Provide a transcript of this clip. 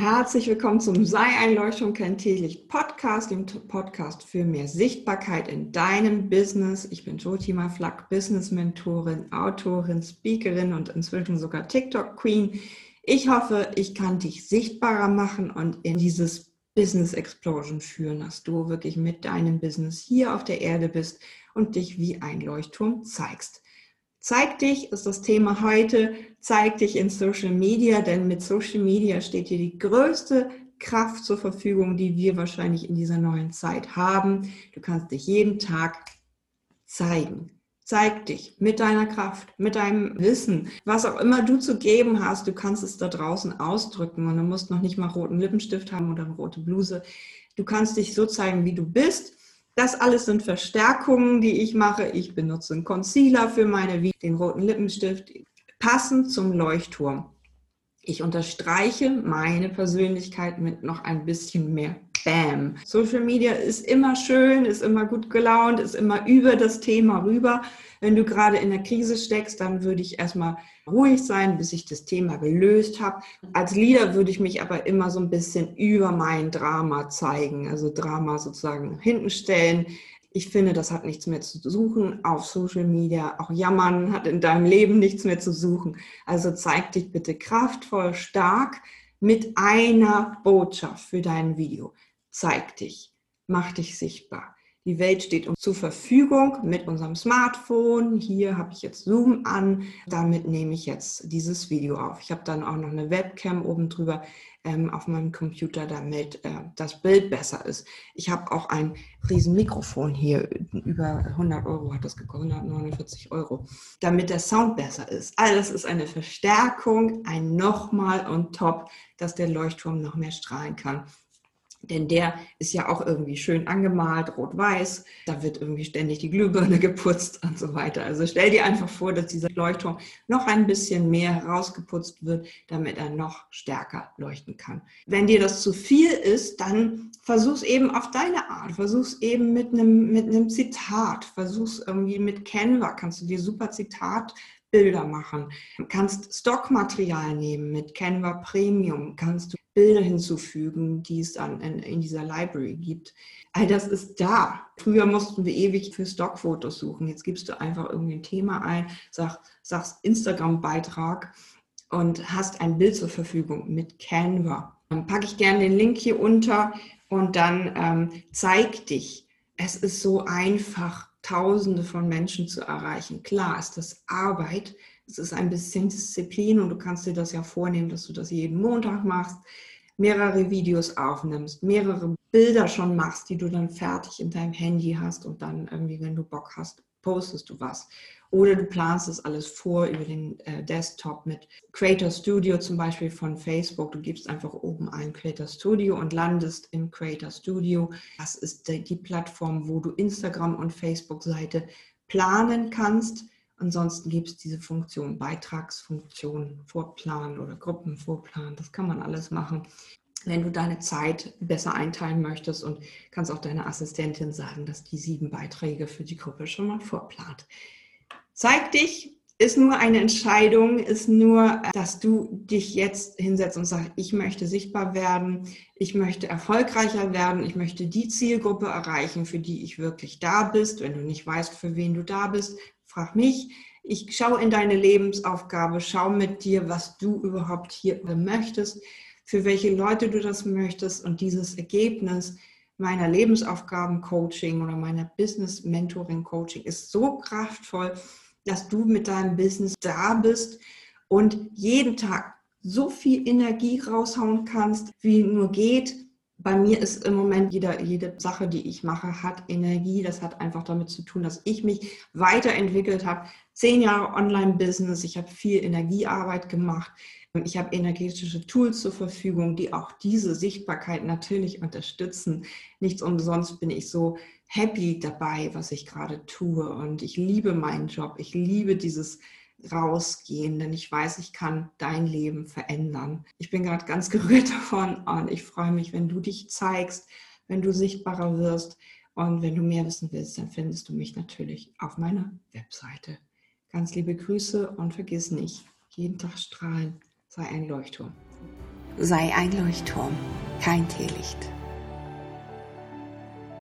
Herzlich willkommen zum Sei ein Leuchtturm kein Teelicht Podcast, dem Podcast für mehr Sichtbarkeit in deinem Business. Ich bin Jotima Flack, Business Mentorin, Autorin, Speakerin und inzwischen sogar TikTok Queen. Ich hoffe, ich kann dich sichtbarer machen und in dieses Business Explosion führen, dass du wirklich mit deinem Business hier auf der Erde bist und dich wie ein Leuchtturm zeigst. Zeig dich ist das Thema heute. Zeig dich in Social Media, denn mit Social Media steht dir die größte Kraft zur Verfügung, die wir wahrscheinlich in dieser neuen Zeit haben. Du kannst dich jeden Tag zeigen. Zeig dich mit deiner Kraft, mit deinem Wissen, was auch immer du zu geben hast. Du kannst es da draußen ausdrücken und du musst noch nicht mal roten Lippenstift haben oder eine rote Bluse. Du kannst dich so zeigen, wie du bist das alles sind Verstärkungen, die ich mache. Ich benutze einen Concealer für meine Videos, den roten Lippenstift, passend zum Leuchtturm. Ich unterstreiche meine Persönlichkeit mit noch ein bisschen mehr Bam. Social Media ist immer schön, ist immer gut gelaunt, ist immer über das Thema rüber. Wenn du gerade in der Krise steckst, dann würde ich erstmal ruhig sein, bis ich das Thema gelöst habe. Als Leader würde ich mich aber immer so ein bisschen über mein Drama zeigen, also Drama sozusagen hinten stellen. Ich finde, das hat nichts mehr zu suchen auf Social Media. Auch Jammern hat in deinem Leben nichts mehr zu suchen. Also zeig dich bitte kraftvoll, stark mit einer Botschaft für dein Video. Zeig dich, mach dich sichtbar. Die Welt steht uns zur Verfügung mit unserem Smartphone. Hier habe ich jetzt Zoom an. Damit nehme ich jetzt dieses Video auf. Ich habe dann auch noch eine Webcam oben drüber ähm, auf meinem Computer, damit äh, das Bild besser ist. Ich habe auch ein riesen Mikrofon hier. Über 100 Euro hat das gekostet, 149 Euro, damit der Sound besser ist. Alles ist eine Verstärkung, ein Nochmal und top, dass der Leuchtturm noch mehr strahlen kann. Denn der ist ja auch irgendwie schön angemalt, rot-weiß. Da wird irgendwie ständig die Glühbirne geputzt und so weiter. Also stell dir einfach vor, dass dieser Leuchtturm noch ein bisschen mehr herausgeputzt wird, damit er noch stärker leuchten kann. Wenn dir das zu viel ist, dann versuch's eben auf deine Art. Versuch's eben mit einem, mit einem Zitat. Versuch's irgendwie mit Canva. Kannst du dir super Zitat Bilder machen. Kannst Stockmaterial nehmen mit Canva Premium, kannst du Bilder hinzufügen, die es dann in, in, dieser Library gibt. All das ist da. Früher mussten wir ewig für Stockfotos suchen. Jetzt gibst du einfach irgendwie ein Thema ein, sag, sagst Instagram-Beitrag und hast ein Bild zur Verfügung mit Canva. Dann packe ich gerne den Link hier unter und dann ähm, zeig dich. Es ist so einfach, Tausende von Menschen zu erreichen. Klar ist das Arbeit, es ist ein bisschen Disziplin und du kannst dir das ja vornehmen, dass du das jeden Montag machst, mehrere Videos aufnimmst, mehrere Bilder schon machst, die du dann fertig in deinem Handy hast und dann irgendwie, wenn du Bock hast, postest du was. Oder du planst das alles vor über den äh, Desktop mit Creator Studio zum Beispiel von Facebook. Du gibst einfach oben ein Creator Studio und landest im Creator Studio. Das ist die, die Plattform, wo du Instagram und Facebook-Seite planen kannst. Ansonsten gibt es diese Funktion, Beitragsfunktion, Vorplanen oder Gruppenvorplanen. Das kann man alles machen wenn du deine Zeit besser einteilen möchtest und kannst auch deiner Assistentin sagen, dass die sieben Beiträge für die Gruppe schon mal vorplant. Zeig dich ist nur eine Entscheidung, ist nur, dass du dich jetzt hinsetzt und sagst, ich möchte sichtbar werden, ich möchte erfolgreicher werden, ich möchte die Zielgruppe erreichen, für die ich wirklich da bist. Wenn du nicht weißt, für wen du da bist, frag mich. Ich schaue in deine Lebensaufgabe, schau mit dir, was du überhaupt hier möchtest, für welche Leute du das möchtest und dieses Ergebnis meiner Lebensaufgaben-Coaching oder meiner Business-Mentoring-Coaching ist so kraftvoll, dass du mit deinem Business da bist und jeden Tag so viel Energie raushauen kannst, wie nur geht. Bei mir ist im Moment jede, jede Sache, die ich mache, hat Energie. Das hat einfach damit zu tun, dass ich mich weiterentwickelt habe. Zehn Jahre Online-Business, ich habe viel Energiearbeit gemacht. Ich habe energetische Tools zur Verfügung, die auch diese Sichtbarkeit natürlich unterstützen. Nichts umsonst bin ich so happy dabei, was ich gerade tue. Und ich liebe meinen Job. Ich liebe dieses Rausgehen, denn ich weiß, ich kann dein Leben verändern. Ich bin gerade ganz gerührt davon und ich freue mich, wenn du dich zeigst, wenn du sichtbarer wirst. Und wenn du mehr wissen willst, dann findest du mich natürlich auf meiner Webseite. Ganz liebe Grüße und vergiss nicht, jeden Tag strahlen sei ein Leuchtturm. sei ein Leuchtturm, kein Teelicht.